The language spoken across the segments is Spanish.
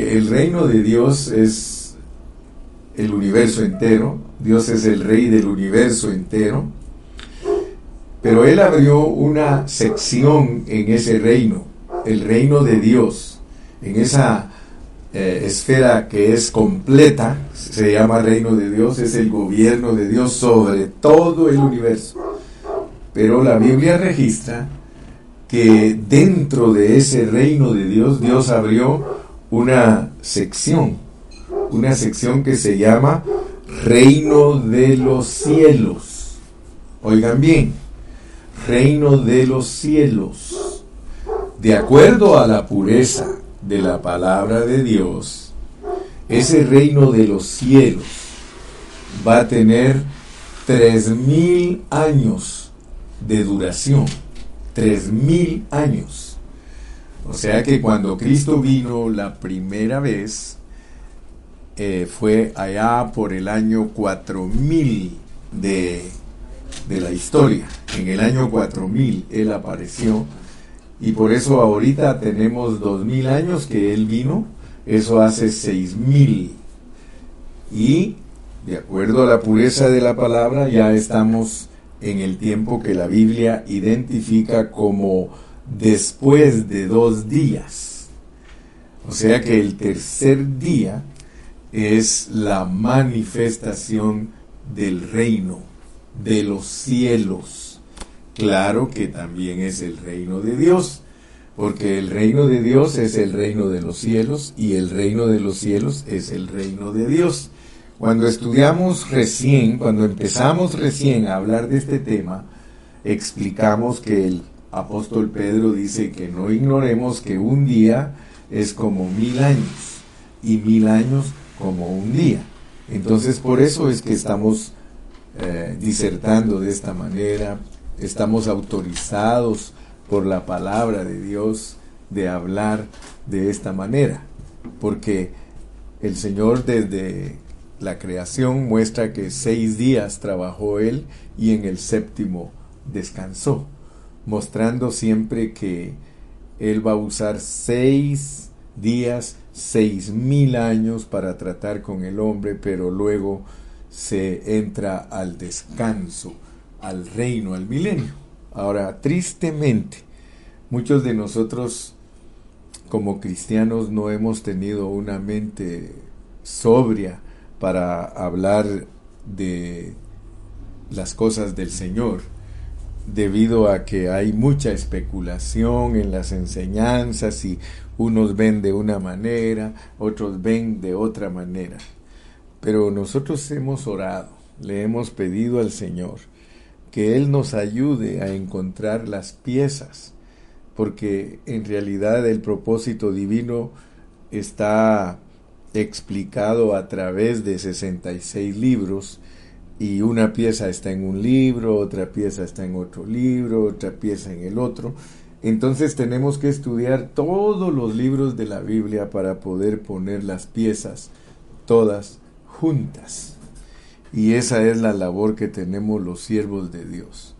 El reino de Dios es el universo entero, Dios es el rey del universo entero, pero Él abrió una sección en ese reino, el reino de Dios, en esa eh, esfera que es completa, se llama reino de Dios, es el gobierno de Dios sobre todo el universo. Pero la Biblia registra que dentro de ese reino de Dios, Dios abrió una sección, una sección que se llama reino de los cielos. Oigan bien, reino de los cielos. De acuerdo a la pureza de la palabra de Dios, ese reino de los cielos va a tener tres mil años de duración. Tres mil años. O sea que cuando Cristo vino la primera vez, eh, fue allá por el año 4000 de, de la historia. En el año 4000 Él apareció y por eso ahorita tenemos dos mil años que Él vino, eso hace seis mil. Y de acuerdo a la pureza de la palabra, ya estamos en el tiempo que la Biblia identifica como después de dos días. O sea que el tercer día es la manifestación del reino, de los cielos Claro que también es el reino de Dios, porque el reino de Dios es el reino de los cielos y el reino de los cielos es el reino de Dios. Cuando estudiamos recién, cuando empezamos recién a hablar de este tema, explicamos que el apóstol Pedro dice que no ignoremos que un día es como mil años y mil años como un día. Entonces por eso es que estamos eh, disertando de esta manera, estamos autorizados por la palabra de Dios de hablar de esta manera, porque el Señor desde la creación muestra que seis días trabajó Él y en el séptimo descansó, mostrando siempre que Él va a usar seis días, seis mil años para tratar con el hombre, pero luego se entra al descanso al reino, al milenio. Ahora, tristemente, muchos de nosotros como cristianos no hemos tenido una mente sobria para hablar de las cosas del Señor, debido a que hay mucha especulación en las enseñanzas y unos ven de una manera, otros ven de otra manera. Pero nosotros hemos orado, le hemos pedido al Señor que Él nos ayude a encontrar las piezas, porque en realidad el propósito divino está explicado a través de 66 libros y una pieza está en un libro, otra pieza está en otro libro, otra pieza en el otro. Entonces tenemos que estudiar todos los libros de la Biblia para poder poner las piezas todas juntas. Y esa es la labor que tenemos los siervos de Dios.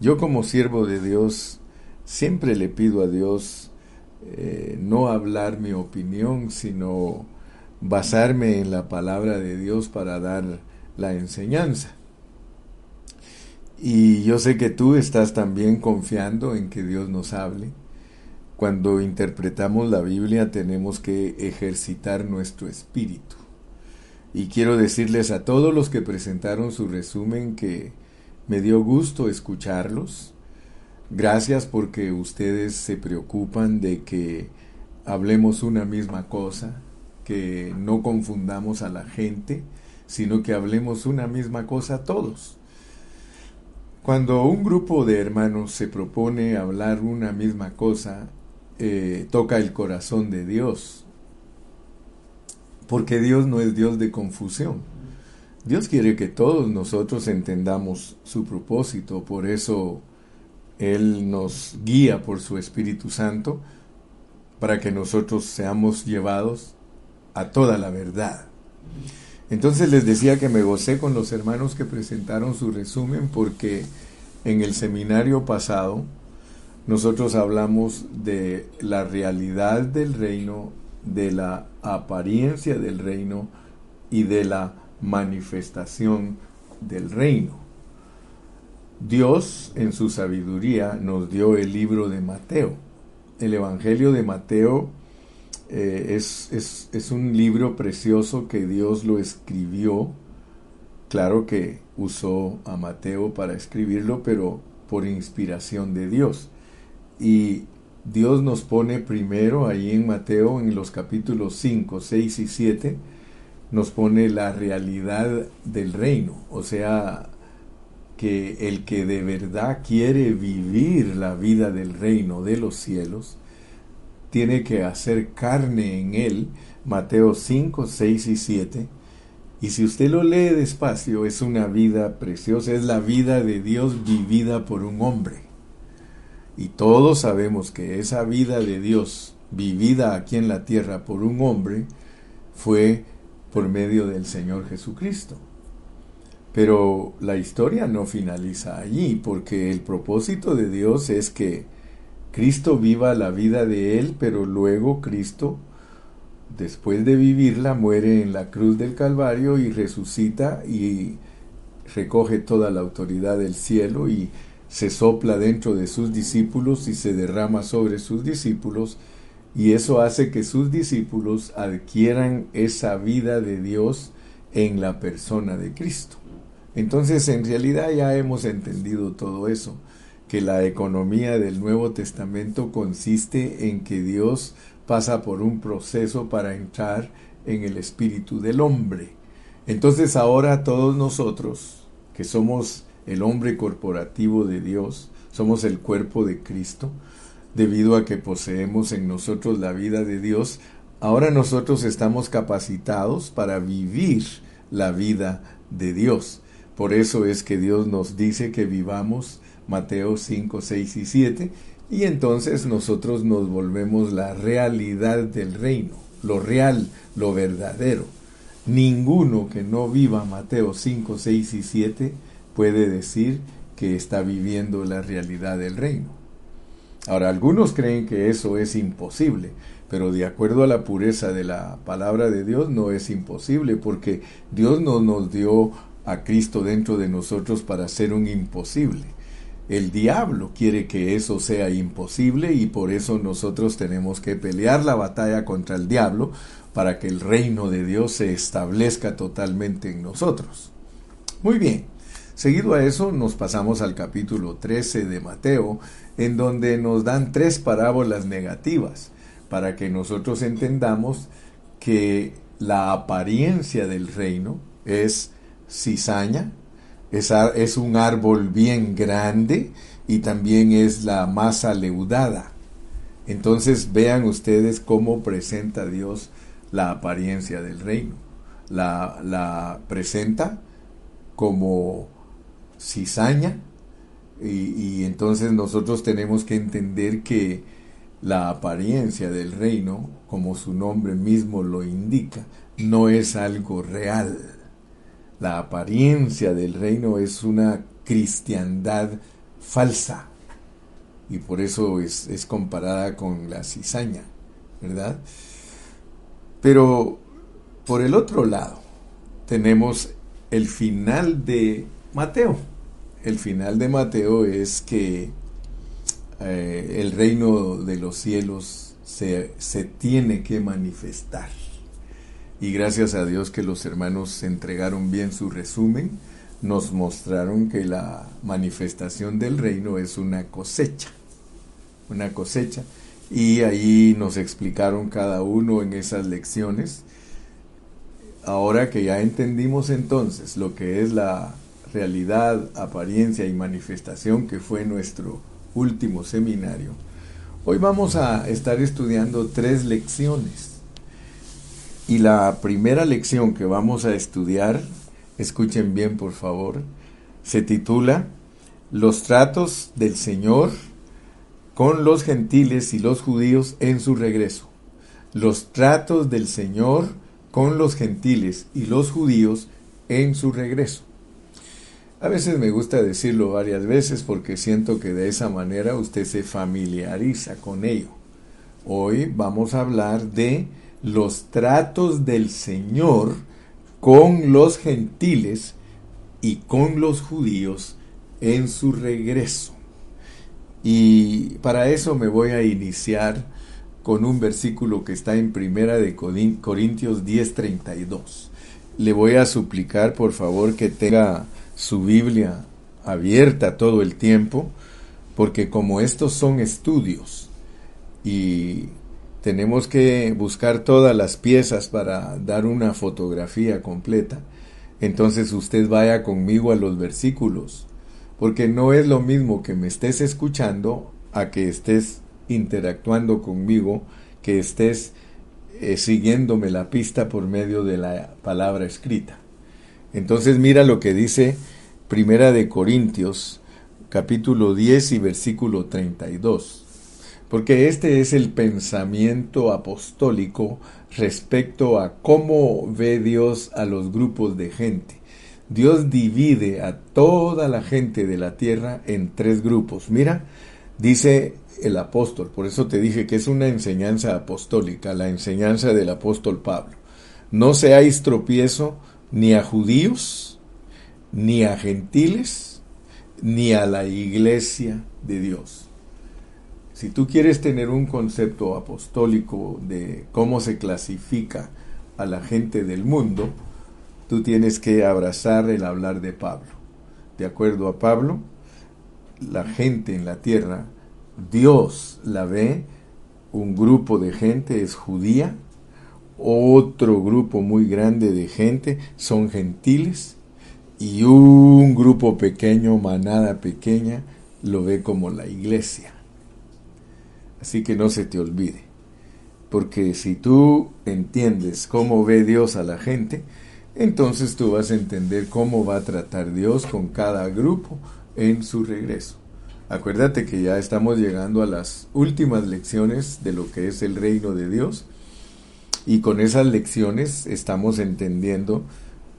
Yo como siervo de Dios siempre le pido a Dios eh, no hablar mi opinión, sino basarme en la palabra de Dios para dar la enseñanza. Y yo sé que tú estás también confiando en que Dios nos hable. Cuando interpretamos la Biblia tenemos que ejercitar nuestro espíritu. Y quiero decirles a todos los que presentaron su resumen que me dio gusto escucharlos. Gracias porque ustedes se preocupan de que hablemos una misma cosa, que no confundamos a la gente, sino que hablemos una misma cosa todos. Cuando un grupo de hermanos se propone hablar una misma cosa, eh, toca el corazón de Dios porque Dios no es Dios de confusión. Dios quiere que todos nosotros entendamos su propósito, por eso Él nos guía por su Espíritu Santo para que nosotros seamos llevados a toda la verdad. Entonces les decía que me gocé con los hermanos que presentaron su resumen porque en el seminario pasado nosotros hablamos de la realidad del reino de la apariencia del reino y de la manifestación del reino. Dios en su sabiduría nos dio el libro de Mateo. El Evangelio de Mateo eh, es, es, es un libro precioso que Dios lo escribió. Claro que usó a Mateo para escribirlo, pero por inspiración de Dios. Y Dios nos pone primero ahí en Mateo, en los capítulos 5, 6 y 7, nos pone la realidad del reino, o sea, que el que de verdad quiere vivir la vida del reino de los cielos, tiene que hacer carne en él, Mateo 5, 6 y 7, y si usted lo lee despacio, es una vida preciosa, es la vida de Dios vivida por un hombre. Y todos sabemos que esa vida de Dios vivida aquí en la tierra por un hombre fue por medio del Señor Jesucristo. Pero la historia no finaliza allí, porque el propósito de Dios es que Cristo viva la vida de Él, pero luego Cristo, después de vivirla, muere en la cruz del Calvario y resucita y recoge toda la autoridad del cielo y se sopla dentro de sus discípulos y se derrama sobre sus discípulos y eso hace que sus discípulos adquieran esa vida de Dios en la persona de Cristo. Entonces, en realidad ya hemos entendido todo eso, que la economía del Nuevo Testamento consiste en que Dios pasa por un proceso para entrar en el espíritu del hombre. Entonces ahora todos nosotros, que somos el hombre corporativo de Dios, somos el cuerpo de Cristo, debido a que poseemos en nosotros la vida de Dios, ahora nosotros estamos capacitados para vivir la vida de Dios. Por eso es que Dios nos dice que vivamos Mateo 5, 6 y 7, y entonces nosotros nos volvemos la realidad del reino, lo real, lo verdadero. Ninguno que no viva Mateo 5, 6 y 7 puede decir que está viviendo la realidad del reino. Ahora, algunos creen que eso es imposible, pero de acuerdo a la pureza de la palabra de Dios no es imposible, porque Dios no nos dio a Cristo dentro de nosotros para ser un imposible. El diablo quiere que eso sea imposible y por eso nosotros tenemos que pelear la batalla contra el diablo para que el reino de Dios se establezca totalmente en nosotros. Muy bien, seguido a eso nos pasamos al capítulo 13 de Mateo, en donde nos dan tres parábolas negativas para que nosotros entendamos que la apariencia del reino es cizaña, es, es un árbol bien grande y también es la masa leudada. Entonces vean ustedes cómo presenta Dios la apariencia del reino. La, la presenta como cizaña, y, entonces nosotros tenemos que entender que la apariencia del reino, como su nombre mismo lo indica, no es algo real. La apariencia del reino es una cristiandad falsa y por eso es, comparada con la cizaña, ¿verdad? Pero por el otro lado tenemos el final de Mateo el final de Mateo es que eh, el reino de los cielos se, se, tiene que manifestar. Y gracias a Dios que los hermanos entregaron bien su resumen, nos mostraron que la manifestación del reino es una cosecha, una cosecha. Y ahí nos explicaron cada uno en esas lecciones. Ahora que ya entendimos entonces lo que es la realidad, apariencia y manifestación que fue nuestro último seminario, hoy vamos a estar estudiando tres lecciones. Y la primera lección que vamos a estudiar, escuchen bien por favor, se titula Los tratos del Señor con los gentiles y los judíos en su regreso. Los tratos del Señor con los gentiles y los judíos en su regreso. A veces me gusta decirlo varias veces porque siento que de esa manera usted se familiariza con ello. Hoy vamos a hablar de los tratos del Señor con los gentiles y con los judíos en su regreso. Y para eso me voy a iniciar con un versículo que está en Primera de Corintios 10:32. Le voy a suplicar, por favor, que tenga su Biblia abierta todo el tiempo, porque como estos son estudios y tenemos que buscar todas las piezas para dar una fotografía completa, entonces usted vaya conmigo a los versículos, porque no es lo mismo que me estés escuchando a que estés interactuando conmigo, que estés eh, siguiéndome la pista por medio de la palabra escrita. Entonces mira lo que dice Primera de Corintios, capítulo 10 y versículo 32. Porque este es el pensamiento apostólico respecto a cómo ve Dios a los grupos de gente. Dios divide a toda la gente de la tierra en tres grupos. Mira, dice el apóstol, por eso te dije que es una enseñanza apostólica, la enseñanza del apóstol Pablo. No seáis tropiezo ni a judíos, ni a gentiles, ni a la iglesia de Dios. Si tú quieres tener un concepto apostólico de cómo se clasifica a la gente del mundo, tú tienes que abrazar el hablar de Pablo. De acuerdo a Pablo, la gente en la tierra Dios la ve, un grupo de gente es judía, otro grupo muy grande de gente son gentiles y un grupo pequeño, manada pequeña, lo ve como la iglesia. Así que no se te olvide, porque si tú entiendes cómo ve Dios a la gente, entonces tú vas a entender cómo va a tratar Dios con cada grupo en su regreso. Acuérdate que ya estamos llegando a las últimas lecciones de lo que es el reino de Dios y con esas lecciones estamos entendiendo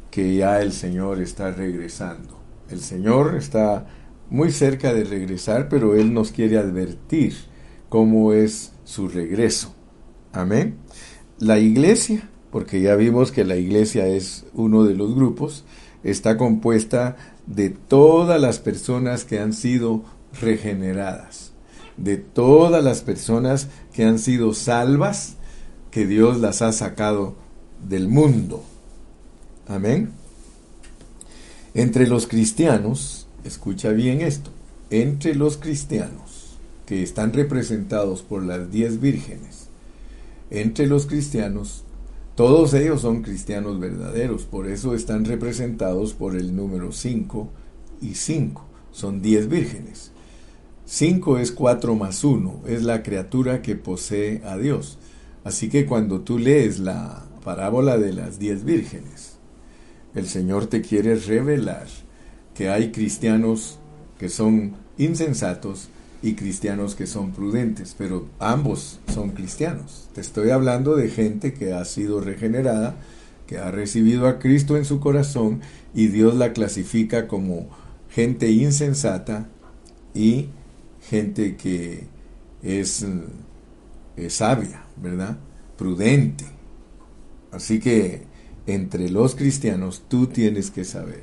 que ya el Señor está regresando. El Señor está muy cerca de regresar, pero Él nos quiere advertir cómo es su regreso. Amén. La iglesia, porque ya vimos que la iglesia es uno de los grupos, está compuesta de todas las personas que han sido regeneradas, de todas las personas que han sido salvas, que Dios las ha sacado del mundo. Amén. Entre los cristianos, escucha bien esto, entre los cristianos que están representados por las diez vírgenes, entre los cristianos, todos ellos son cristianos verdaderos, por eso están representados por el número 5 y 5, son diez vírgenes. 5 es 4 más 1, es la criatura que posee a Dios. Así que cuando tú lees la parábola de las diez vírgenes, el Señor te quiere revelar que hay cristianos que son insensatos y cristianos que son prudentes, pero ambos son cristianos. Te estoy hablando de gente que ha sido regenerada, que ha recibido a Cristo en su corazón y Dios la clasifica como gente insensata y gente que es, sabia, ¿verdad? Prudente. Así que entre los cristianos tú tienes que saber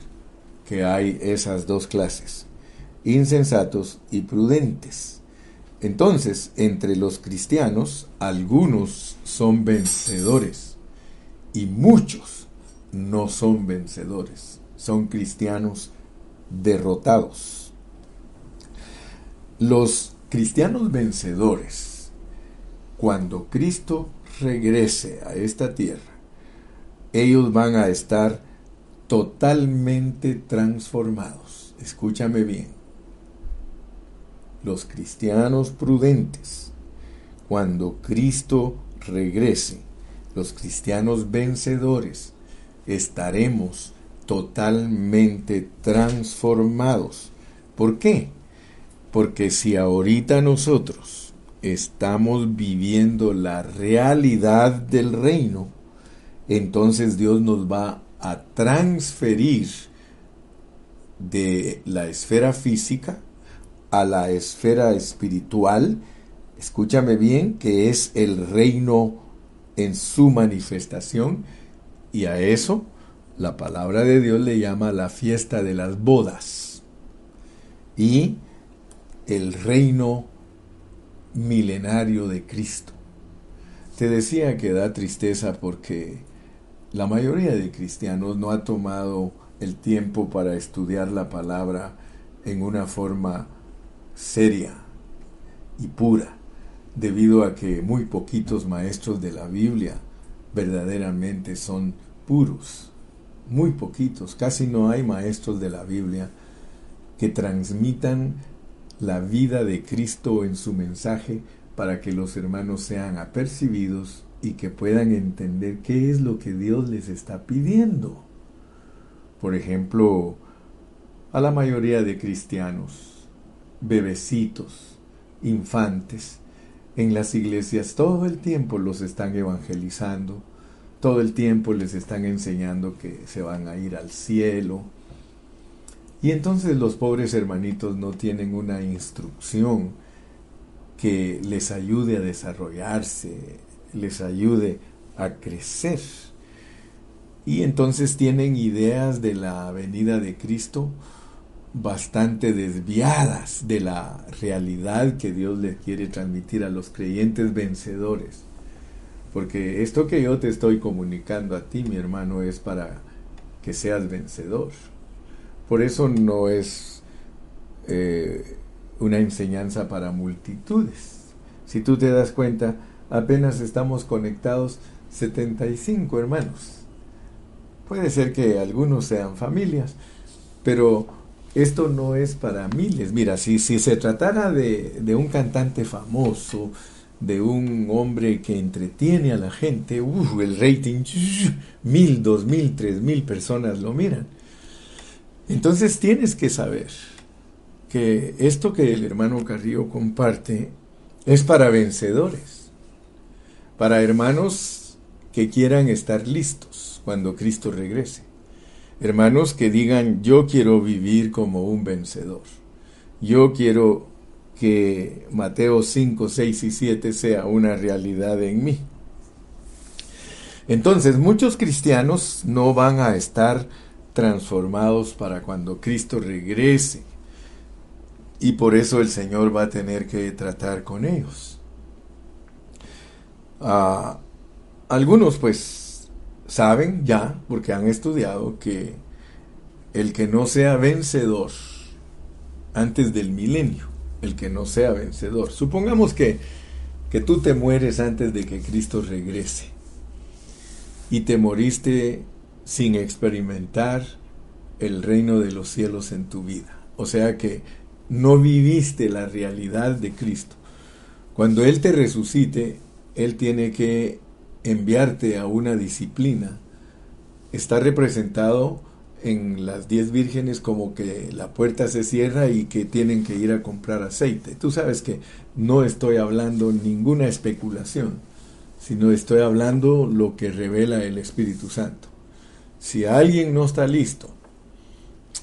que hay esas dos clases, insensatos y prudentes. Entonces, entre los cristianos, algunos son vencedores y muchos no son vencedores, son cristianos derrotados. Los cristianos vencedores, cuando Cristo regrese a esta tierra, ellos van a estar totalmente transformados. Escúchame bien. Los cristianos prudentes, cuando Cristo regrese, los cristianos vencedores, estaremos totalmente transformados. ¿Por qué? Porque si ahorita nosotros estamos viviendo la realidad del reino, entonces Dios nos va a transferir de la esfera física a la esfera espiritual, escúchame bien, que es el reino en su manifestación y a eso la palabra de Dios le llama la fiesta de las bodas y el reino milenario de Cristo. Te decía que da tristeza porque la mayoría de cristianos no ha tomado el tiempo para estudiar la palabra en una forma seria y pura, debido a que muy poquitos maestros de la Biblia verdaderamente son puros. Muy poquitos, casi no hay maestros de la Biblia que transmitan la vida de Cristo en su mensaje para que los hermanos sean apercibidos y que puedan entender qué es lo que Dios les está pidiendo. Por ejemplo, a la mayoría de cristianos, bebecitos, infantes, en las iglesias todo el tiempo los están evangelizando, todo el tiempo les están enseñando que se van a ir al cielo. Y entonces los pobres hermanitos no tienen una instrucción que les ayude a desarrollarse, les ayude a crecer. Y entonces tienen ideas de la venida de Cristo bastante desviadas de la realidad que Dios les quiere transmitir a los creyentes vencedores. Porque esto que yo te estoy comunicando a ti, mi hermano, es para que seas vencedor. Por eso no es eh, una enseñanza para multitudes. Si tú te das cuenta, apenas estamos conectados 75 hermanos. Puede ser que algunos sean familias, pero esto no es para miles. Mira, si, si se tratara de, de un cantante famoso, de un hombre que entretiene a la gente, el rating, mil, dos mil, tres mil personas lo miran. Entonces tienes que saber que esto que el hermano Carrillo comparte es para vencedores para hermanos que quieran estar listos cuando Cristo regrese. Hermanos que digan, yo quiero vivir como un vencedor. Yo quiero que Mateo 5, 6 y 7 sea una realidad en mí. Entonces, muchos cristianos no van a estar transformados para cuando Cristo regrese. Y por eso el Señor va a tener que tratar con ellos algunos pues saben ya, porque han estudiado, que el que no sea vencedor antes del milenio, el que no sea vencedor, supongamos que, que tú te mueres antes de que Cristo regrese y te moriste sin experimentar el reino de los cielos en tu vida. O sea que no viviste la realidad de Cristo. Cuando Él te resucite, él tiene que enviarte a una disciplina. Está representado en las diez vírgenes como que la puerta se cierra y que tienen que ir a comprar aceite. Tú sabes que no estoy hablando ninguna especulación, sino estoy hablando lo que revela el Espíritu Santo. Si alguien no está listo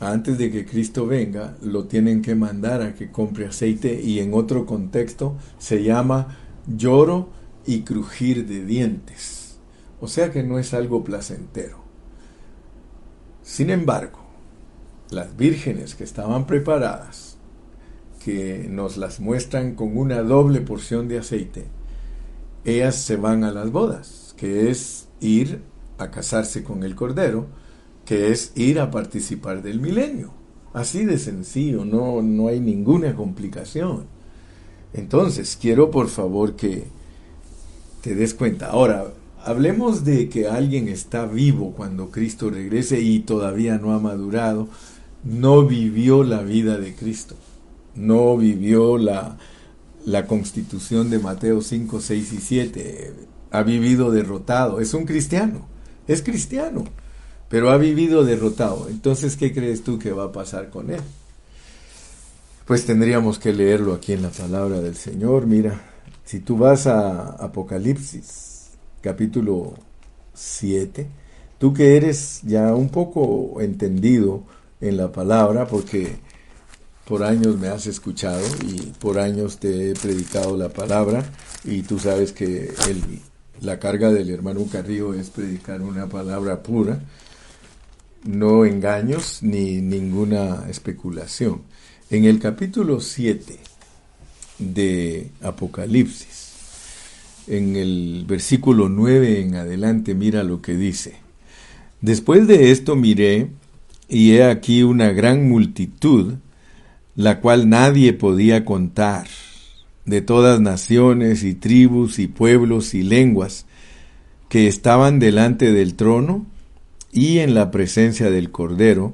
antes de que Cristo venga, lo tienen que mandar a que compre aceite y en otro contexto se llama lloro y crujir de dientes. O sea que no es algo placentero. Sin embargo, las vírgenes que estaban preparadas, que nos las muestran con una doble porción de aceite, ellas se van a las bodas, que es ir a casarse con el Cordero, que es ir a participar del milenio. Así de sencillo, no, no hay ninguna complicación. Entonces, quiero por favor que te des cuenta. Ahora, hablemos de que alguien está vivo cuando Cristo regrese y todavía no ha madurado, no vivió la vida de Cristo, no vivió la, la constitución de Mateo 5, 6 y 7, ha vivido derrotado, es un cristiano, es cristiano, pero ha vivido derrotado. Entonces, ¿qué crees tú que va a pasar con él? Pues tendríamos que leerlo aquí en la palabra del Señor, mira, si tú vas a Apocalipsis capítulo 7, tú que eres ya un poco entendido en la palabra, porque por años me has escuchado y por años te he predicado la palabra y tú sabes que la carga del hermano Carrillo es predicar una palabra pura, no engaños ni ninguna especulación. En el capítulo 7 de Apocalipsis, en el versículo 9 en adelante, mira lo que dice. Después de esto miré, y he aquí una gran multitud, la cual nadie podía contar, de todas naciones y tribus y pueblos y lenguas, que estaban delante del trono y en la presencia del Cordero,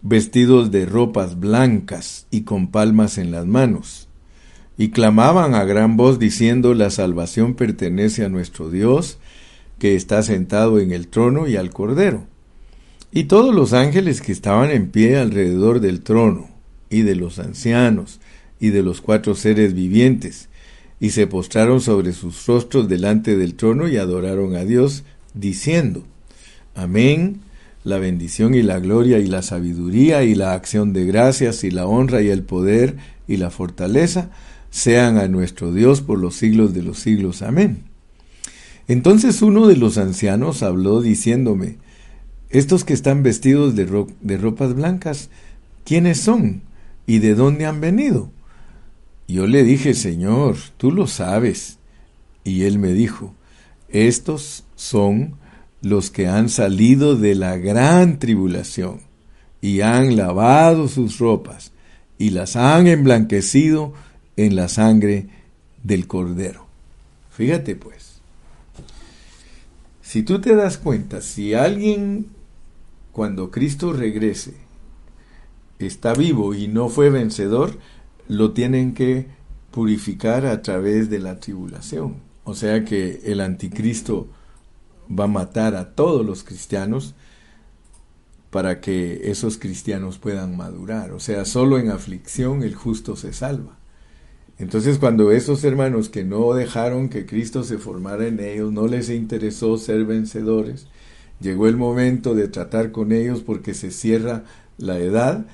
vestidos de ropas blancas y con palmas en las manos, y clamaban a gran voz diciendo, la salvación pertenece a nuestro Dios, que está sentado en el trono y al Cordero. Y todos los ángeles que estaban en pie alrededor del trono, y de los ancianos, y de los cuatro seres vivientes, y se postraron sobre sus rostros delante del trono y adoraron a Dios, diciendo, Amén, la bendición y la gloria y la sabiduría y la acción de gracias y la honra y el poder y la fortaleza sean a nuestro Dios por los siglos de los siglos. Amén. Entonces uno de los ancianos habló diciéndome, estos que están vestidos de, de ropas blancas, ¿quiénes son y de dónde han venido? Yo le dije, Señor, tú lo sabes. Y él me dijo, estos son los que han salido de la gran tribulación y han lavado sus ropas y las han emblanquecido en la sangre del cordero. Fíjate pues, si tú te das cuenta, si alguien cuando Cristo regrese está vivo y no fue vencedor, lo tienen que purificar a través de la tribulación. O sea que el anticristo va a matar a todos los cristianos para que esos cristianos puedan madurar. O sea, solo en aflicción el justo se salva. Entonces cuando esos hermanos que no dejaron que Cristo se formara en ellos, no les interesó ser vencedores, llegó el momento de tratar con ellos porque se cierra la edad,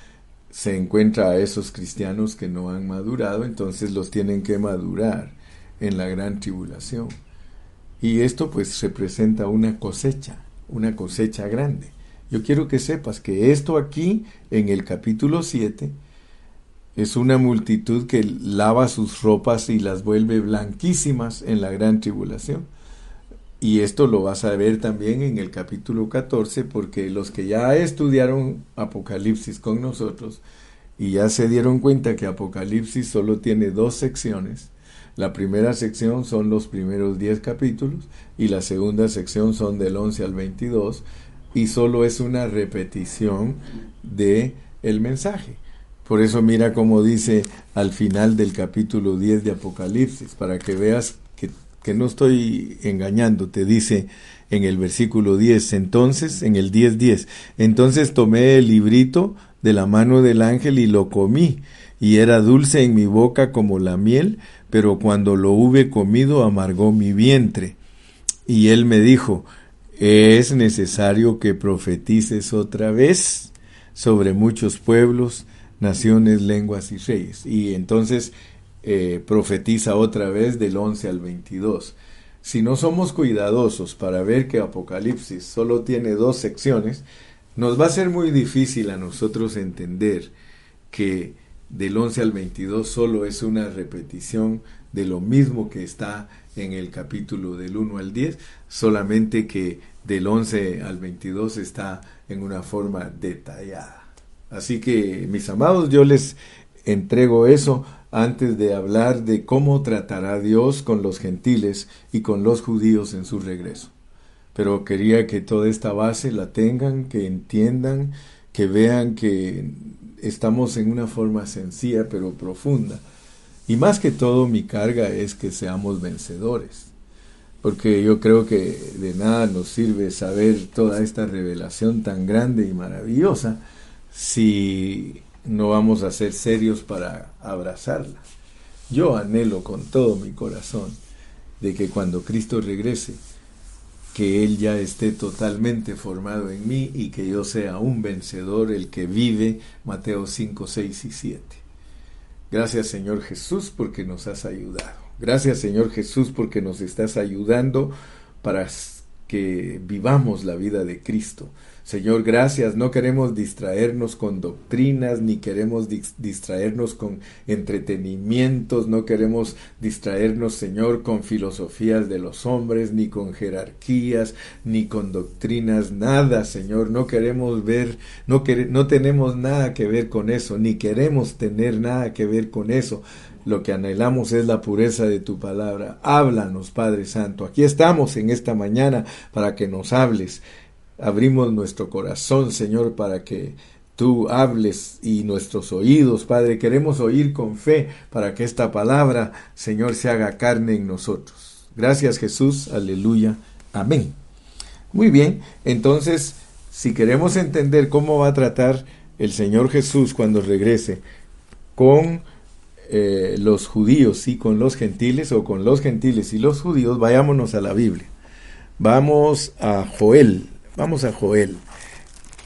se encuentra a esos cristianos que no han madurado, entonces los tienen que madurar en la gran tribulación. Y esto pues representa una cosecha, una cosecha grande. Yo quiero que sepas que esto aquí, en el capítulo 7, es una multitud que lava sus ropas y las vuelve blanquísimas en la gran tribulación. Y esto lo vas a ver también en el capítulo 14, porque los que ya estudiaron Apocalipsis con nosotros y ya se dieron cuenta que Apocalipsis solo tiene dos secciones, la primera sección son los primeros 10 capítulos y la segunda sección son del 11 al 22 y solo es una repetición de el mensaje. Por eso mira cómo dice al final del capítulo 10 de Apocalipsis, para que veas que, que no estoy engañando, te dice en el versículo 10, entonces, en el 10.10, 10, entonces tomé el librito de la mano del ángel y lo comí, y era dulce en mi boca como la miel, pero cuando lo hube comido amargó mi vientre. Y él me dijo, es necesario que profetices otra vez sobre muchos pueblos, naciones, lenguas y reyes. Y entonces eh, profetiza otra vez del 11 al 22. Si no somos cuidadosos para ver que Apocalipsis solo tiene dos secciones, nos va a ser muy difícil a nosotros entender que del 11 al 22 solo es una repetición de lo mismo que está en el capítulo del 1 al 10, solamente que del 11 al 22 está en una forma detallada. Así que, mis amados, yo les entrego eso antes de hablar de cómo tratará Dios con los gentiles y con los judíos en su regreso. Pero quería que toda esta base la tengan, que entiendan, que vean que estamos en una forma sencilla pero profunda. Y más que todo mi carga es que seamos vencedores, porque yo creo que de nada nos sirve saber toda esta revelación tan grande y maravillosa si no vamos a ser serios para abrazarla. Yo anhelo con todo mi corazón de que cuando Cristo regrese, que Él ya esté totalmente formado en mí y que yo sea un vencedor, el que vive Mateo 5, 6 y 7. Gracias Señor Jesús porque nos has ayudado. Gracias Señor Jesús porque nos estás ayudando para que vivamos la vida de Cristo. Señor, gracias. No queremos distraernos con doctrinas, ni queremos distraernos con entretenimientos, no queremos distraernos, Señor, con filosofías de los hombres, ni con jerarquías, ni con doctrinas, nada, Señor. No queremos ver, no, no tenemos nada que ver con eso, ni queremos tener nada que ver con eso. Lo que anhelamos es la pureza de tu palabra. Háblanos, Padre Santo. Aquí estamos en esta mañana para que nos hables abrimos nuestro corazón, Señor, para que tú hables y nuestros oídos, Padre, queremos oír con fe para que esta palabra, Señor, se haga carne en nosotros. Gracias Jesús, aleluya, amén. Muy bien, entonces, si queremos entender cómo va a tratar el Señor Jesús cuando regrese con eh, los judíos y con los gentiles, o con los gentiles y los judíos, vayámonos a la Biblia. Vamos a Joel, Vamos a Joel.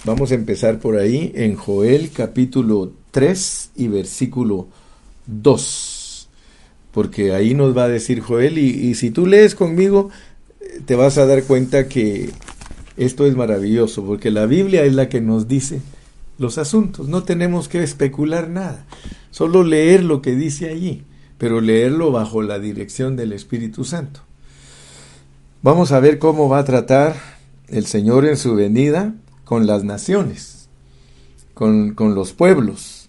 Vamos a empezar por ahí en Joel capítulo 3 y versículo 2. Porque ahí nos va a decir Joel y, y si tú lees conmigo te vas a dar cuenta que esto es maravilloso porque la Biblia es la que nos dice los asuntos. No tenemos que especular nada. Solo leer lo que dice allí, pero leerlo bajo la dirección del Espíritu Santo. Vamos a ver cómo va a tratar el Señor en su venida con las naciones, con, los pueblos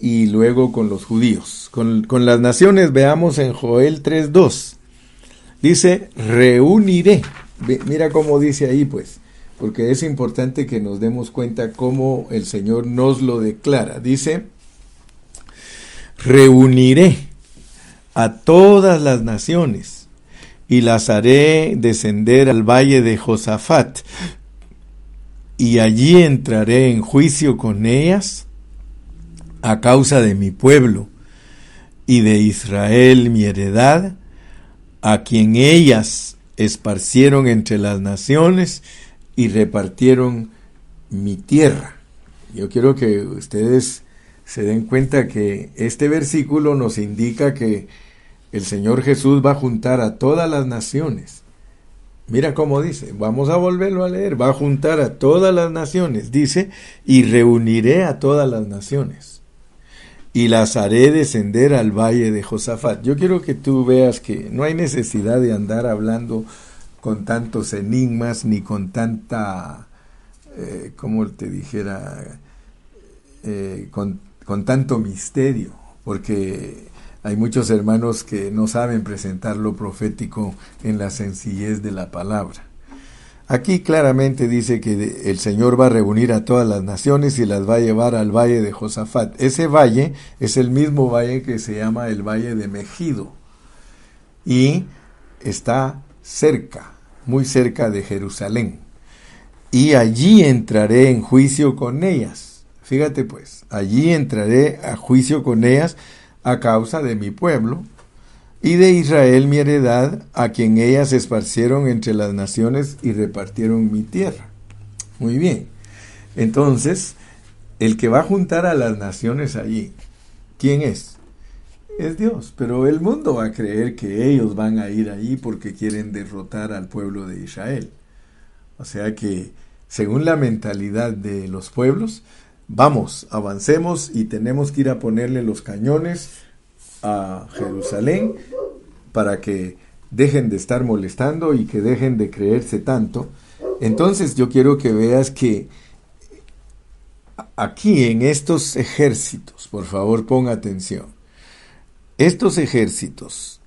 y luego con los judíos. Con, con las naciones veamos en Joel 3.2. Dice, reuniré. Mira cómo dice ahí pues, porque es importante que nos demos cuenta cómo el Señor nos lo declara. Dice, reuniré a todas las naciones y las haré descender al valle de Josafat, y allí entraré en juicio con ellas a causa de mi pueblo y de Israel mi heredad, a quien ellas esparcieron entre las naciones y repartieron mi tierra. Yo quiero que ustedes se den cuenta que este versículo nos indica que el Señor Jesús va a juntar a todas las naciones. Mira cómo dice, vamos a volverlo a leer, va a juntar a todas las naciones, dice, y reuniré a todas las naciones, y las haré descender al valle de Josafat. Yo quiero que tú veas que no hay necesidad de andar hablando con tantos enigmas, ni con tanta, eh, como te dijera, eh, con, con tanto misterio, porque hay muchos hermanos que no saben presentar lo profético en la sencillez de la palabra. Aquí claramente dice que el Señor va a reunir a todas las naciones y las va a llevar al valle de Josafat. Ese valle es el mismo valle que se llama el valle de Megido y está cerca, muy cerca de Jerusalén. Y allí entraré en juicio con ellas. Fíjate pues, allí entraré a juicio con ellas a causa de mi pueblo, y de Israel mi heredad, a quien ellas esparcieron entre las naciones y repartieron mi tierra. Muy bien. Entonces, el que va a juntar a las naciones allí, ¿quién es? Es Dios, pero el mundo va a creer que ellos van a ir allí porque quieren derrotar al pueblo de Israel. O sea que, según la mentalidad de los pueblos, vamos, avancemos y tenemos que ir a ponerle los cañones a Jerusalén para que dejen de estar molestando y que dejen de creerse tanto. Entonces yo quiero que veas que aquí en estos ejércitos, por favor ponga atención, estos ejércitos,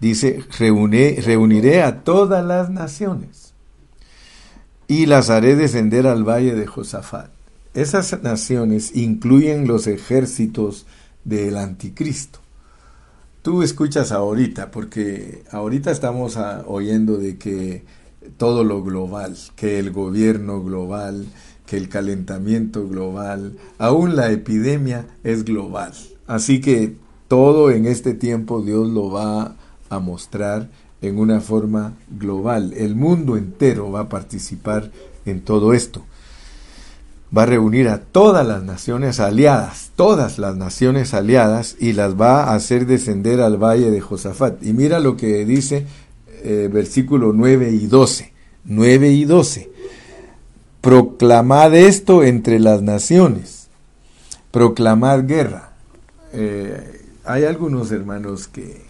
dice, reuniré a todas las naciones y las haré descender al valle de Josafat. Esas naciones incluyen los ejércitos del anticristo. Tú escuchas ahorita, porque ahorita estamos ah, oyendo de que todo lo global, que el gobierno global, que el calentamiento global, aún la epidemia es global. Así que todo en este tiempo Dios lo va a mostrar en una forma global. El mundo entero va a participar en todo esto va a reunir a todas las naciones aliadas, todas las naciones aliadas, y las va a hacer descender al valle de Josafat. Y mira lo que dice eh, versículo 9 y 12. 9 y 12. Proclamad esto entre las naciones. Proclamad guerra. Eh, hay algunos hermanos que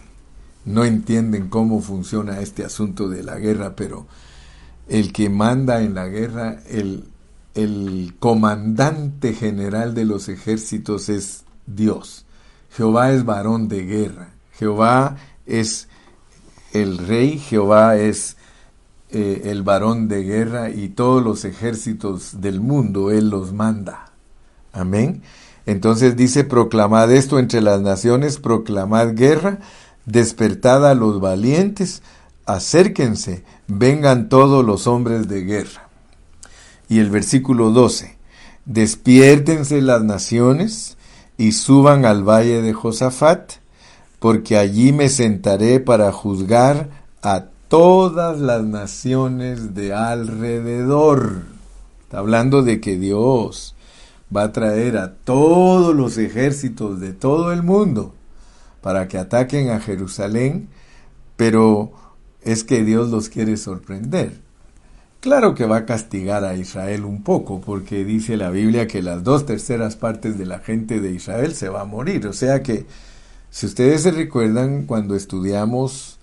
no entienden cómo funciona este asunto de la guerra, pero el que manda en la guerra, el, el comandante general de los ejércitos es Dios. Jehová es varón de guerra. Jehová es el rey, Jehová es eh, el varón de guerra y todos los ejércitos del mundo, Él los manda. Amén. Entonces dice, proclamad esto entre las naciones, proclamad guerra, despertad a los valientes, acérquense, vengan todos los hombres de guerra. Y el versículo 12, despiértense las naciones y suban al valle de Josafat, porque allí me sentaré para juzgar a todas las naciones de alrededor. Está hablando de que Dios va a traer a todos los ejércitos de todo el mundo para que ataquen a Jerusalén, pero es que Dios los quiere sorprender. Claro que va a castigar a Israel un poco, porque dice la Biblia que las dos terceras partes de la gente de Israel se va a morir. O sea que, si ustedes se recuerdan, cuando estudiamos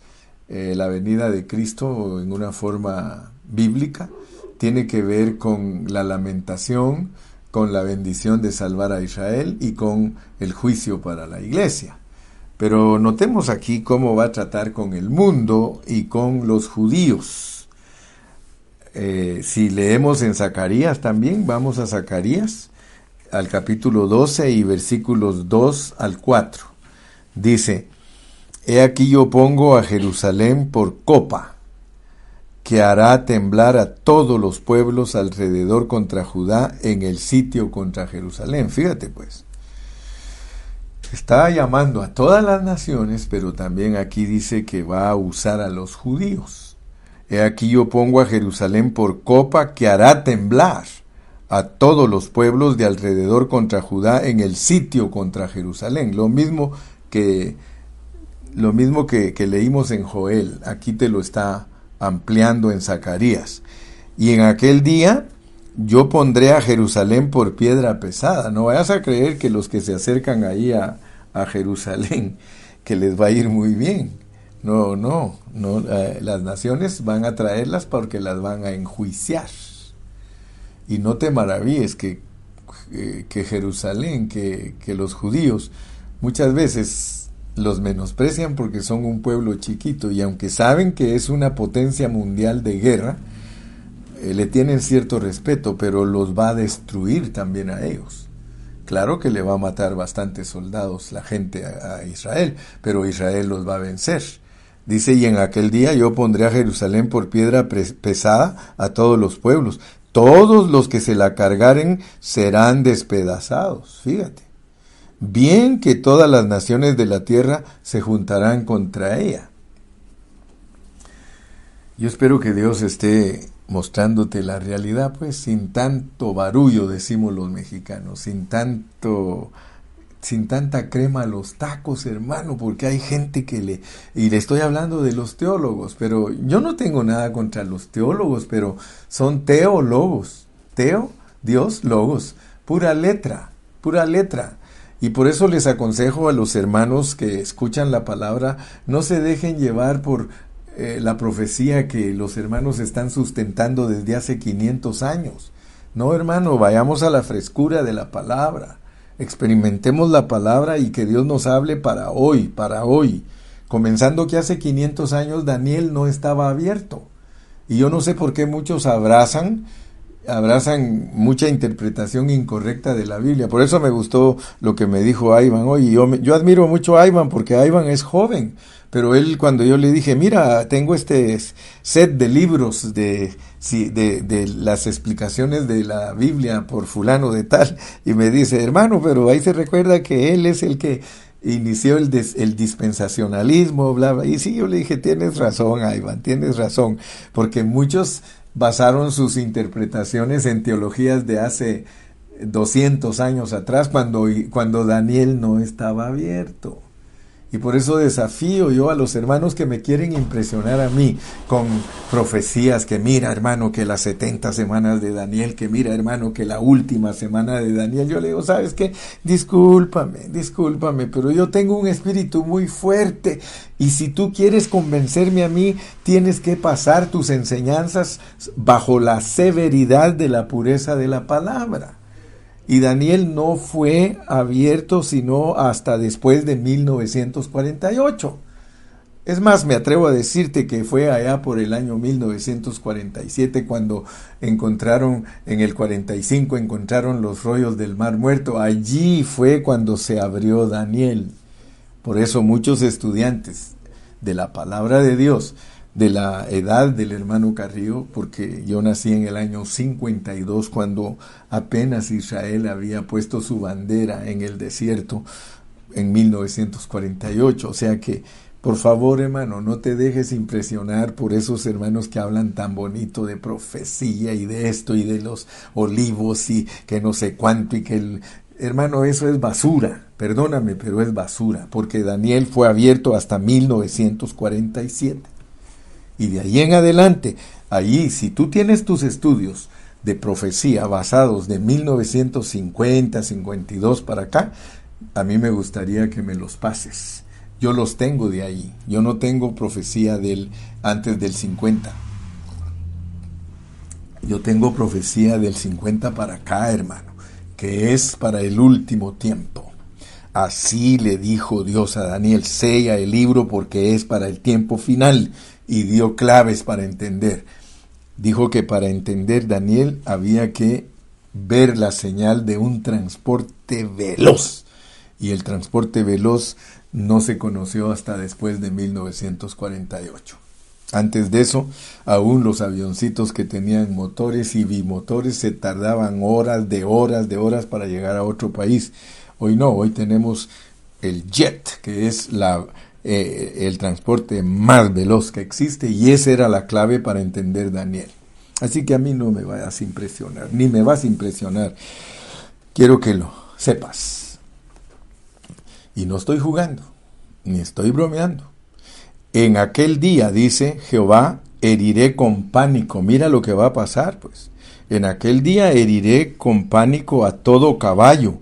eh, la venida de Cristo en una forma bíblica, tiene que ver con la lamentación, con la bendición de salvar a Israel y con el juicio para la iglesia. Pero notemos aquí cómo va a tratar con el mundo y con los judíos. Eh, si leemos en Zacarías también, vamos a Zacarías, al capítulo 12 y versículos 2 al 4. Dice, He aquí yo pongo a Jerusalén por copa, que hará temblar a todos los pueblos alrededor contra Judá en el sitio contra Jerusalén. Fíjate pues. Está llamando a todas las naciones, pero también aquí dice que va a usar a los judíos. He aquí yo pongo a Jerusalén por copa que hará temblar a todos los pueblos de alrededor contra Judá en el sitio contra Jerusalén. Lo mismo que lo mismo que, leímos en Joel, aquí te lo está ampliando en Zacarías. Y en aquel día yo pondré a Jerusalén por piedra pesada. No vayas a creer que los que se acercan ahí a, a Jerusalén, que les va a ir muy bien. No, no, no eh, las naciones van a traerlas porque las van a enjuiciar. Y no te maravilles que, que Jerusalén, que, que los judíos muchas veces los menosprecian porque son un pueblo chiquito y aunque saben que es una potencia mundial de guerra, eh, le tienen cierto respeto, pero los va a destruir también a ellos. Claro que le va a matar bastantes soldados la gente a, Israel, pero Israel los va a vencer. Dice, y en aquel día yo pondré a Jerusalén por piedra pesada a todos los pueblos. Todos los que se la cargaren serán despedazados. Fíjate. Bien que todas las naciones de la tierra se juntarán contra ella. Yo espero que Dios esté mostrándote la realidad, pues sin tanto barullo, decimos los mexicanos, sin tanto sin tanta crema los tacos, hermano, porque hay gente que le y le estoy hablando de los teólogos, pero yo no tengo nada contra los teólogos, pero son teólogos. Teo, Dios, logos, pura letra, pura letra. Y por eso les aconsejo a los hermanos que escuchan la palabra, no se dejen llevar por eh, la profecía que los hermanos están sustentando desde hace 500 años. No, hermano, vayamos a la frescura de la palabra. Experimentemos la palabra y que Dios nos hable para hoy, para hoy. Comenzando que hace 500 años Daniel no estaba abierto. Y yo no sé por qué muchos abrazan abrazan mucha interpretación incorrecta de la Biblia. Por eso me gustó lo que me dijo Ivan hoy. Yo, yo admiro mucho a Ivan porque Ivan es joven, pero él cuando yo le dije, mira, tengo este set de libros de, de, de las explicaciones de la Biblia por fulano de tal, y me dice, hermano, pero ahí se recuerda que él es el que inició el, el dispensacionalismo, bla, bla. Y sí, yo le dije, tienes razón, Ivan, tienes razón, porque muchos basaron sus interpretaciones en teologías de hace 200 años atrás, cuando, cuando Daniel no estaba abierto. Y por eso desafío yo a los hermanos que me quieren impresionar a mí con profecías que mira hermano que las 70 semanas de Daniel, que mira hermano que la última semana de Daniel. Yo le digo, ¿sabes qué? Discúlpame, discúlpame, pero yo tengo un espíritu muy fuerte y si tú quieres convencerme a mí, tienes que pasar tus enseñanzas bajo la severidad de la pureza de la palabra. Y Daniel no fue abierto sino hasta después de 1948. Es más, me atrevo a decirte que fue allá por el año 1947 cuando encontraron, en el 45 encontraron los rollos del Mar Muerto. Allí fue cuando se abrió Daniel. Por eso muchos estudiantes de la palabra de Dios de la edad del hermano Carrillo, porque yo nací en el año 52, cuando apenas Israel había puesto su bandera en el desierto en 1948. O sea que, por favor, hermano, no te dejes impresionar por esos hermanos que hablan tan bonito de profecía y de esto y de los olivos y que no sé cuánto y que el... Hermano, eso es basura, perdóname, pero es basura, porque Daniel fue abierto hasta 1947. Y de ahí en adelante, allí, si tú tienes tus estudios de profecía basados de 1950, 52 para acá, a mí me gustaría que me los pases. Yo los tengo de ahí. Yo no tengo profecía del antes del 50. Yo tengo profecía del 50 para acá, hermano, que es para el último tiempo. Así le dijo Dios a Daniel, sella el libro porque es para el tiempo final y dio claves para entender. Dijo que para entender Daniel había que ver la señal de un transporte veloz. Y el transporte veloz no se conoció hasta después de 1948. Antes de eso, aún los avioncitos que tenían motores y bimotores se tardaban horas de horas de horas para llegar a otro país. Hoy no, hoy tenemos el jet, que es la, eh, el transporte más veloz que existe y esa era la clave para entender Daniel. Así que a mí no me vayas a impresionar, ni me vas a impresionar. Quiero que lo sepas. Y no estoy jugando, ni estoy bromeando. En aquel día, dice Jehová, heriré con pánico. Mira lo que va a pasar, pues. En aquel día heriré con pánico a todo caballo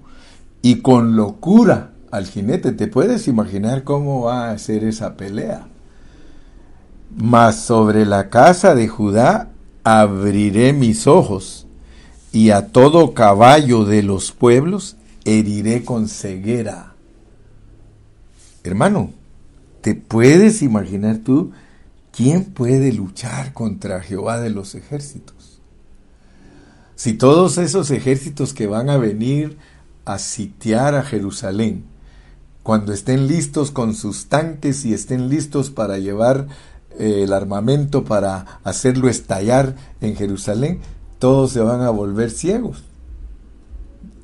y con locura al jinete. ¿Te puedes imaginar cómo va a ser esa pelea? Mas sobre la casa de Judá abriré mis ojos, y a todo caballo de los pueblos heriré con ceguera. Hermano, ¿te puedes imaginar tú quién puede luchar contra Jehová de los ejércitos? Si todos esos ejércitos que van a venir a sitiar a Jerusalén cuando estén listos con sus tanques y estén listos para llevar eh, el armamento para hacerlo estallar en Jerusalén, todos se van a volver ciegos.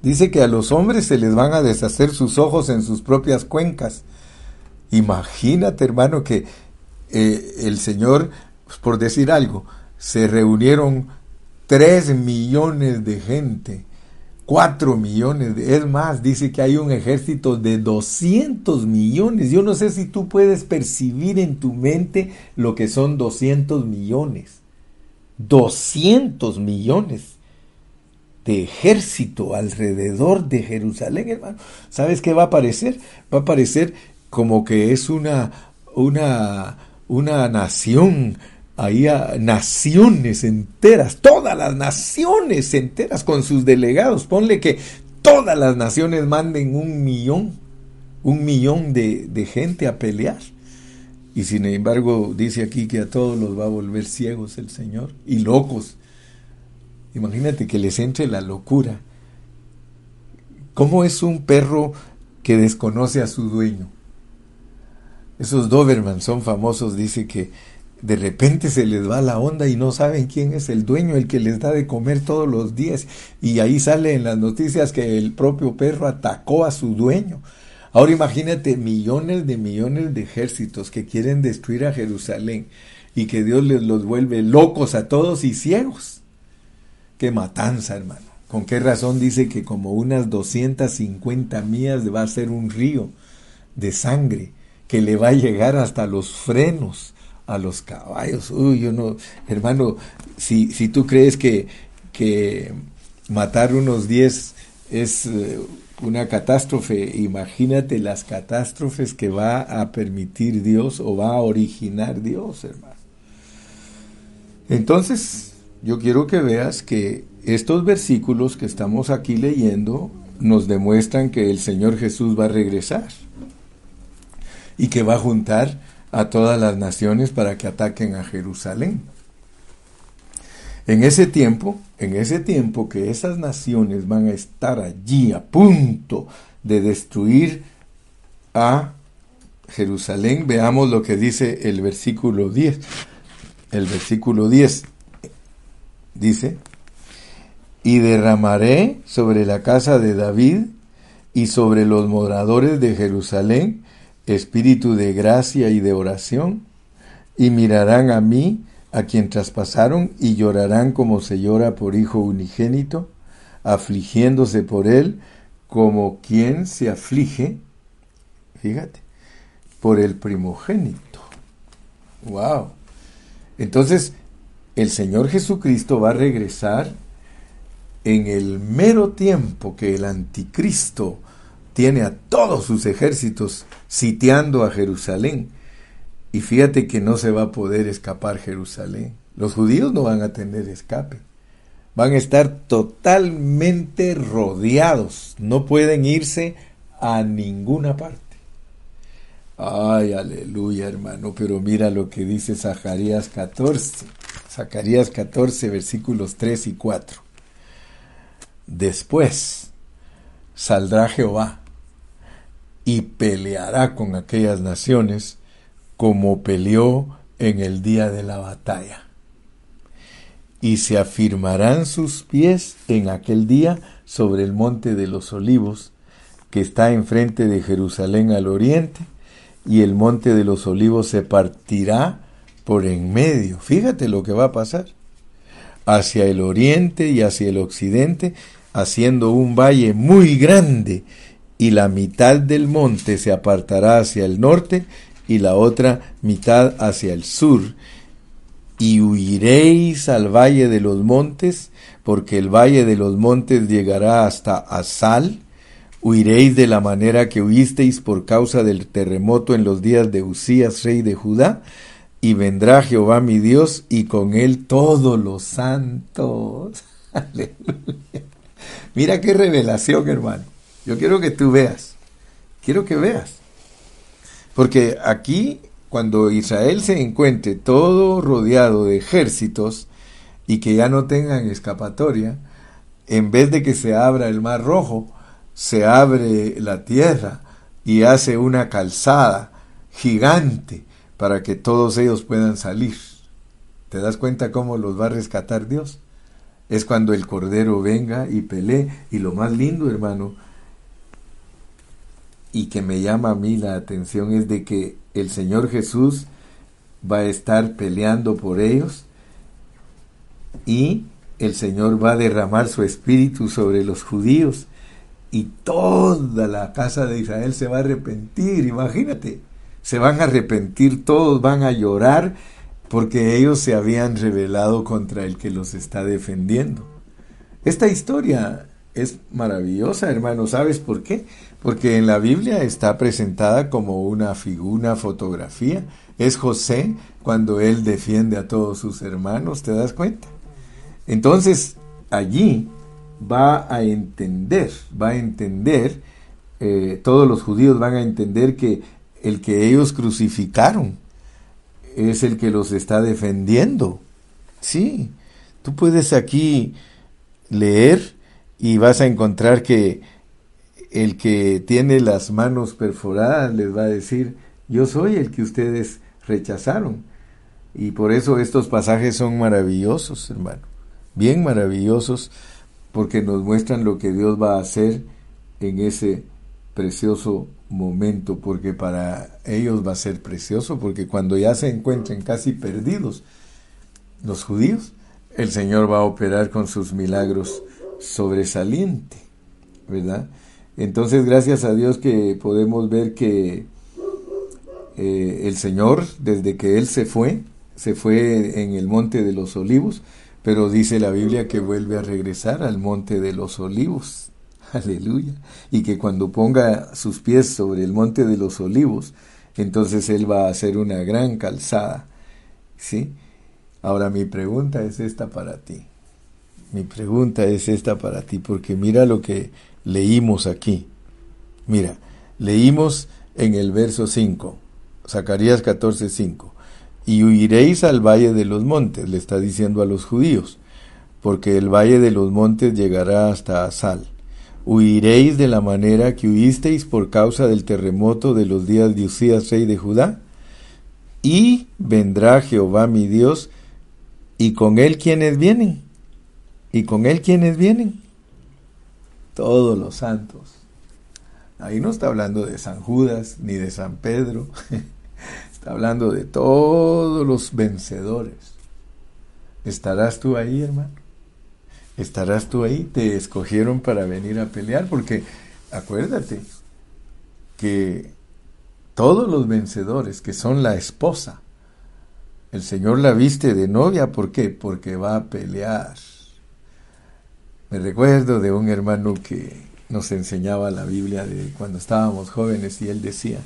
Dice que a los hombres se les van a deshacer sus ojos en sus propias cuencas. Imagínate, hermano, que eh, el Señor, pues, por decir algo, se reunieron tres millones de gente 4 millones, es más, dice que hay un ejército de 200 millones. Yo no sé si tú puedes percibir en tu mente lo que son 200 millones. 200 millones de ejército alrededor de Jerusalén, hermano. ¿Sabes qué va a aparecer? Va a aparecer como que es una, una, una nación ahí a naciones enteras, todas las naciones enteras con sus delegados. Ponle que todas las naciones manden un millón, un millón de, de gente a pelear. Y sin embargo dice aquí que a todos los va a volver ciegos el Señor y locos. Imagínate que les entre la locura. ¿Cómo es un perro que desconoce a su dueño? Esos Doberman son famosos, dice que de repente se les va la onda y no saben quién es el dueño, el que les da de comer todos los días. Y ahí sale en las noticias que el propio perro atacó a su dueño. Ahora imagínate millones de millones de ejércitos que quieren destruir a Jerusalén y que Dios les los vuelve locos a todos y ciegos. Qué matanza, hermano. ¿Con qué razón dice que como unas 250 millas va a ser un río de sangre? que le va a llegar hasta los frenos a los caballos. Uy, yo no, hermano, si, si tú crees que, que matar unos 10 es eh, una catástrofe, imagínate las catástrofes que va a permitir Dios o va a originar Dios, hermano. Entonces, yo quiero que veas que estos versículos que estamos aquí leyendo nos demuestran que el Señor Jesús va a regresar y que va a juntar a todas las naciones para que ataquen a Jerusalén. En ese tiempo, en ese tiempo que esas naciones van a estar allí a punto de destruir a Jerusalén, veamos lo que dice el versículo 10. El versículo 10 dice, y derramaré sobre la casa de David y sobre los moradores de Jerusalén espíritu de gracia y de oración, y mirarán a mí a quien traspasaron y llorarán como se llora por hijo unigénito, afligiéndose por él como quien se aflige, fíjate, por el primogénito. Wow. Entonces, el Señor Jesucristo va a regresar en el mero tiempo que el anticristo tiene a todos sus ejércitos sitiando a Jerusalén y fíjate que no se va a poder escapar Jerusalén. Los judíos no van a tener escape. Van a estar totalmente rodeados. No pueden irse a ninguna parte. Ay, aleluya, hermano. Pero mira lo que dice Zacarías 14. Zacarías 14, versículos 3 y 4. Después saldrá Jehová y peleará con aquellas naciones como peleó en el día de la batalla. Y se afirmarán sus pies en aquel día sobre el monte de los olivos, que está enfrente de Jerusalén al oriente, y el monte de los olivos se partirá por en medio. Fíjate lo que va a pasar. Hacia el oriente y hacia el occidente, haciendo un valle muy grande, y la mitad del monte se apartará hacia el norte y la otra mitad hacia el sur. Y huiréis al valle de los montes, porque el valle de los montes llegará hasta Asal. Huiréis de la manera que huisteis por causa del terremoto en los días de Usías, rey de Judá. Y vendrá Jehová mi Dios y con él todos los santos. Aleluya. Mira qué revelación, hermano. Yo quiero que tú veas. Quiero que veas. Porque aquí, cuando Israel se encuentre todo rodeado de ejércitos y que ya no tengan escapatoria, en vez de que se abra el mar rojo, se abre la tierra y hace una calzada gigante para que todos ellos puedan salir. ¿Te das cuenta cómo los va a rescatar Dios? Es cuando el Cordero venga y pelee. Y lo más lindo, hermano, y que me llama a mí la atención es de que el Señor Jesús va a estar peleando por ellos y el Señor va a derramar su espíritu sobre los judíos y toda la casa de Israel se va a arrepentir, imagínate, se van a arrepentir todos, van a llorar porque ellos se habían rebelado contra el que los está defendiendo. Esta historia es maravillosa, hermano, ¿sabes por qué? Porque en la Biblia está presentada como una figura, fotografía. Es José cuando él defiende a todos sus hermanos, ¿te das cuenta? Entonces, allí va a entender, va a entender, eh, todos los judíos van a entender que el que ellos crucificaron es el que los está defendiendo. Sí, tú puedes aquí leer y vas a encontrar que el que tiene las manos perforadas les va a decir, yo soy el que ustedes rechazaron. Y por eso estos pasajes son maravillosos, hermano, bien maravillosos, porque nos muestran lo que Dios va a hacer en ese precioso momento, porque para ellos va a ser precioso, porque cuando ya se encuentren casi perdidos los judíos, el Señor va a operar con sus milagros sobresaliente, ¿verdad? Entonces, gracias a Dios que podemos ver que eh, el Señor, desde que Él se fue, se fue en el monte de los olivos, pero dice la Biblia que vuelve a regresar al monte de los olivos. Aleluya. Y que cuando ponga sus pies sobre el monte de los olivos, entonces Él va a hacer una gran calzada. ¿Sí? Ahora mi pregunta es esta para ti. Mi pregunta es esta para ti, porque mira lo que leímos aquí. Mira, leímos en el verso 5, Zacarías 14, 5 y huiréis al valle de los montes, le está diciendo a los judíos, porque el valle de los montes llegará hasta Asal. ¿Huiréis de la manera que huisteis por causa del terremoto de los días de Usías, rey de Judá? Y vendrá Jehová mi Dios, y con él quienes vienen, y con él quienes vienen, todos los santos. Ahí no está hablando de San Judas ni de San Pedro. Está hablando de todos los vencedores. ¿Estarás tú ahí, hermano? ¿Estarás tú ahí? Te escogieron para venir a pelear porque acuérdate que todos los vencedores que son la esposa, el Señor la viste de novia, ¿por qué? Porque va a pelear. Me recuerdo de un hermano que nos enseñaba la Biblia de cuando estábamos jóvenes y él decía,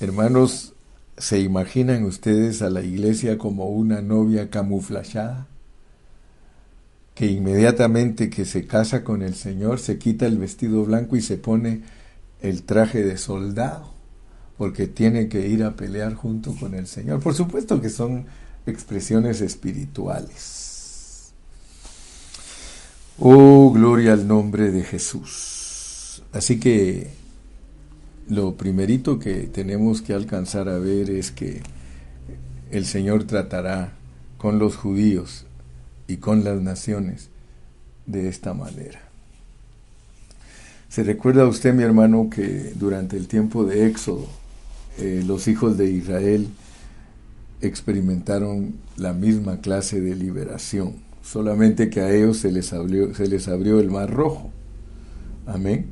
hermanos, ¿Se imaginan ustedes a la iglesia como una novia camuflada? Que inmediatamente que se casa con el Señor se quita el vestido blanco y se pone el traje de soldado, porque tiene que ir a pelear junto con el Señor. Por supuesto que son expresiones espirituales. Oh, gloria al nombre de Jesús. Así que lo primerito que tenemos que alcanzar a ver es que el Señor tratará con los judíos y con las naciones de esta manera. ¿Se recuerda usted, mi hermano, que durante el tiempo de Éxodo eh, los hijos de Israel experimentaron la misma clase de liberación, solamente que a ellos se les abrió, se les abrió el mar rojo? Amén.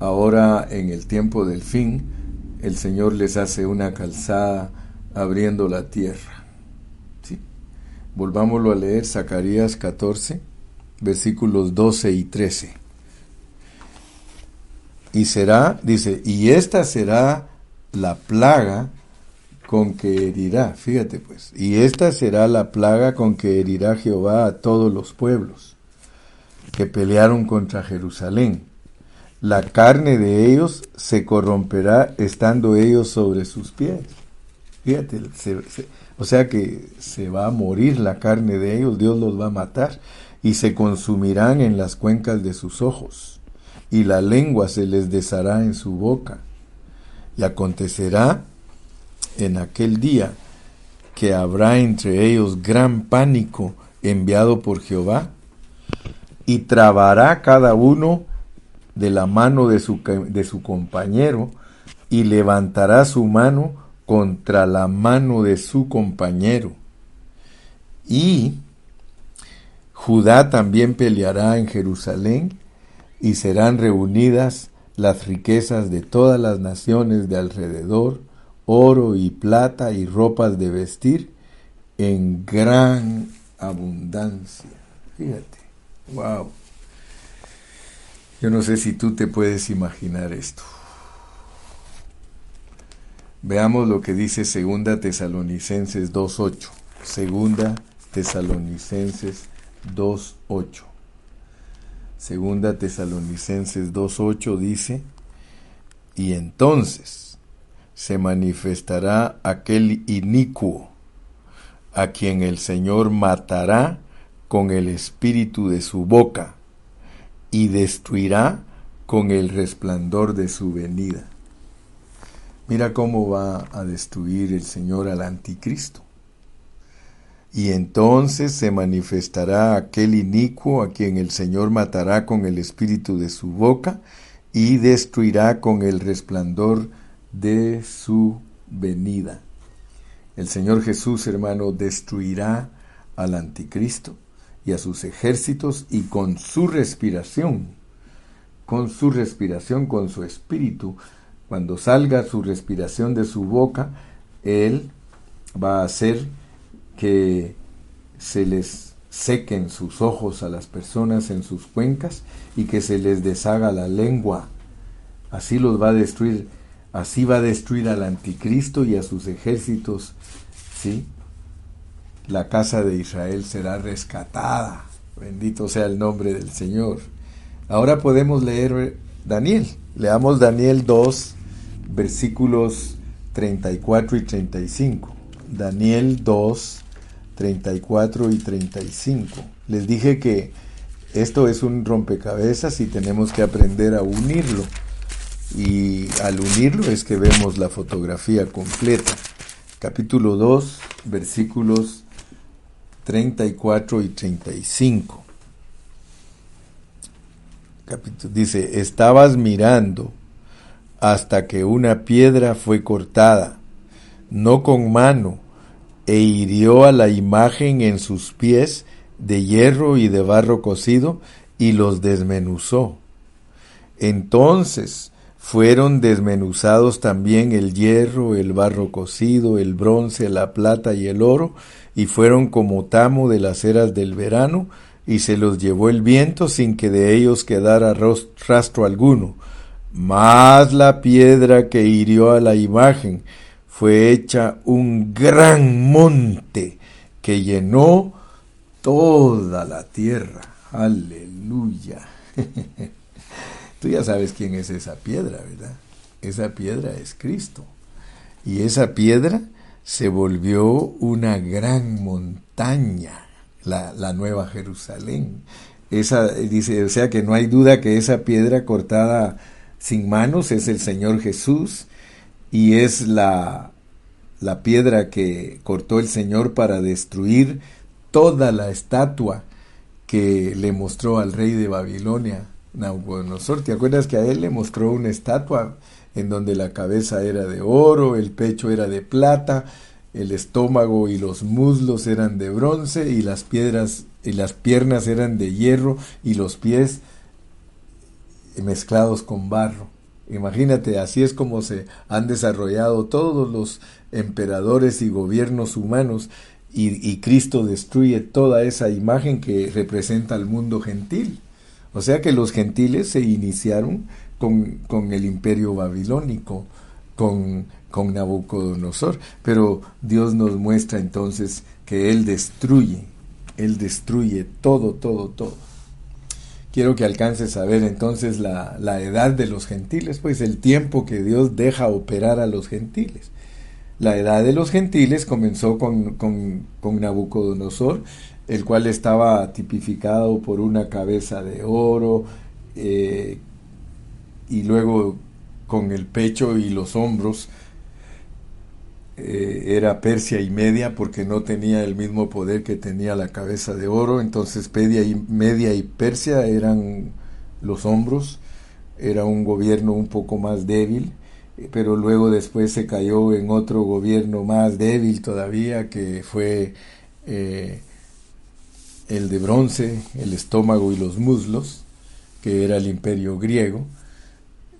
Ahora en el tiempo del fin, el Señor les hace una calzada abriendo la tierra. ¿Sí? Volvámoslo a leer, Zacarías 14, versículos 12 y 13. Y será, dice, y esta será la plaga con que herirá, fíjate pues, y esta será la plaga con que herirá Jehová a todos los pueblos que pelearon contra Jerusalén la carne de ellos se corromperá estando ellos sobre sus pies. Fíjate, o sea que se va a morir la carne de ellos, Dios los va a matar y se consumirán en las cuencas de sus ojos y la lengua se les deshará en su boca. Y acontecerá en aquel día que habrá entre ellos gran pánico enviado por Jehová y trabará cada uno de la mano de su, de su compañero y levantará su mano contra la mano de su compañero. Y Judá también peleará en Jerusalén y serán reunidas las riquezas de todas las naciones de alrededor, oro y plata y ropas de vestir en gran abundancia. Fíjate, wow. Yo no sé si tú te puedes imaginar esto. Veamos lo que dice Segunda Tesalonicenses 2.8. Segunda Tesalonicenses 2.8. Segunda Tesalonicenses 2.8 dice, y entonces se manifestará aquel inicuo a quien el Señor matará con el espíritu de su boca y destruirá con el resplandor de su venida. Mira cómo va a destruir el Señor al anticristo. Y entonces se manifestará aquel inicuo a quien el Señor matará con el espíritu de su boca y destruirá con el resplandor de su venida. El Señor Jesús, hermano, destruirá al anticristo y a sus ejércitos y con su respiración, con su respiración, con su espíritu, Cuando salga su respiración de su boca, Él va a hacer que se les sequen sus ojos a las personas en sus cuencas y que se les deshaga la lengua. Así los va a destruir, así va a destruir al anticristo y a sus ejércitos. ¿Sí? La casa de Israel será rescatada. Bendito sea el nombre del Señor. Ahora podemos leer Daniel. Leamos Daniel 2, versículos 34 y 35. Daniel 2, 34 y 35. Les dije que esto es un rompecabezas y tenemos que aprender a unirlo. Y al unirlo es que vemos la fotografía completa. Capítulo 2, versículos 34 y 35. Capítulo, dice, estabas mirando hasta que una piedra fue cortada, no con mano, e hirió a la imagen en sus pies de hierro y de barro cocido, y los desmenuzó. Entonces fueron desmenuzados también el hierro, el barro cocido, el bronce, la plata y el oro, y fueron como tamo de las eras del verano, y se los llevó el viento sin que de ellos quedara rastro alguno mas la piedra que hirió a la imagen fue hecha un gran monte que llenó toda la tierra. Aleluya. Tú ya sabes quién es esa piedra, ¿verdad? Esa piedra es Cristo. Y esa piedra se volvió una gran montaña, la, la Nueva Jerusalén. Esa, dice, o sea que no hay duda que esa piedra cortada sin manos es el Señor Jesús y es la, la piedra que cortó el Señor para destruir toda la estatua que le mostró al rey de Babilonia, Nabucodonosor. ¿Te acuerdas que a él le mostró una estatua en donde la cabeza era de oro, el pecho era de plata, el estómago y los muslos eran de bronce y las piedras y las piernas eran de hierro y los pies mezclados con barro. Imagínate, así es como se han desarrollado todos los emperadores y gobiernos humanos y, Cristo destruye toda esa imagen que representa al mundo gentil. O sea que los gentiles se iniciaron con, con el imperio babilónico, con, con Nabucodonosor, pero Dios nos muestra entonces que Él destruye, Él destruye todo, todo, todo quiero que alcances a ver entonces la, edad de los gentiles, pues el tiempo que Dios deja operar a los gentiles. La edad de los gentiles comenzó con, con, Nabucodonosor, el cual estaba tipificado por una cabeza de oro eh, y luego con el pecho y los hombros eh, era Persia y Media porque no tenía el mismo poder que tenía la cabeza de oro, entonces Media y, Media y Persia eran los hombros, era un gobierno un poco más débil, pero luego después se cayó en otro gobierno más débil todavía que fue eh, el de bronce, el estómago y los muslos, que era el imperio griego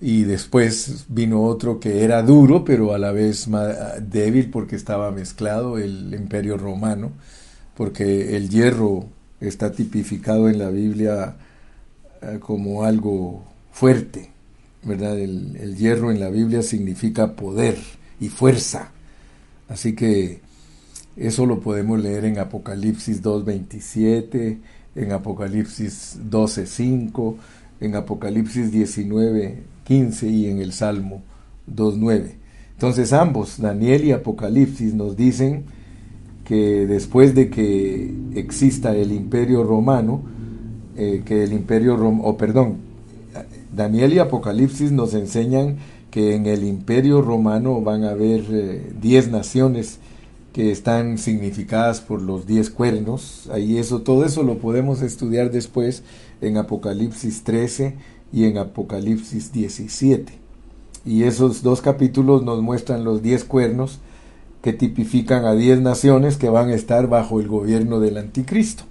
y después vino otro que era duro, pero a la vez débil porque estaba mezclado, el imperio romano, porque el hierro está tipificado en la Biblia eh, como algo fuerte, ¿verdad? El, el, hierro en la Biblia significa poder y fuerza. Así que eso lo podemos leer en Apocalipsis 2.27, en Apocalipsis 12.5, en Apocalipsis 19, 15 y en el Salmo 2.9. Entonces ambos, Daniel y Apocalipsis, nos dicen que después de que exista el imperio romano, eh, que el imperio romano, o perdón, Daniel y Apocalipsis nos enseñan que en el imperio romano van a haber 10 eh, naciones que están significadas por los 10 cuernos. Ahí eso, todo eso lo podemos estudiar después en Apocalipsis 13 y en Apocalipsis 17. Y esos dos capítulos nos muestran los diez cuernos que tipifican a diez naciones que van a estar bajo el gobierno del anticristo.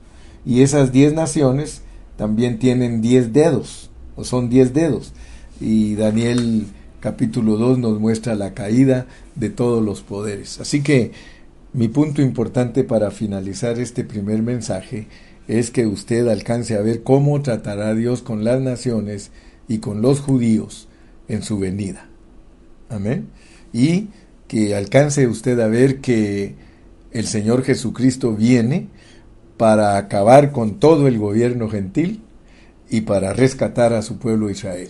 Y esas diez naciones también tienen diez dedos, o son diez dedos. Y Daniel capítulo 2 nos muestra la caída de todos los poderes. Así que mi punto importante para finalizar este primer mensaje es que usted alcance a ver cómo tratará Dios con las naciones y con los judíos en su venida. Amén. Y que alcance usted a ver que el Señor Jesucristo viene para acabar con todo el gobierno gentil y para rescatar a su pueblo Israel.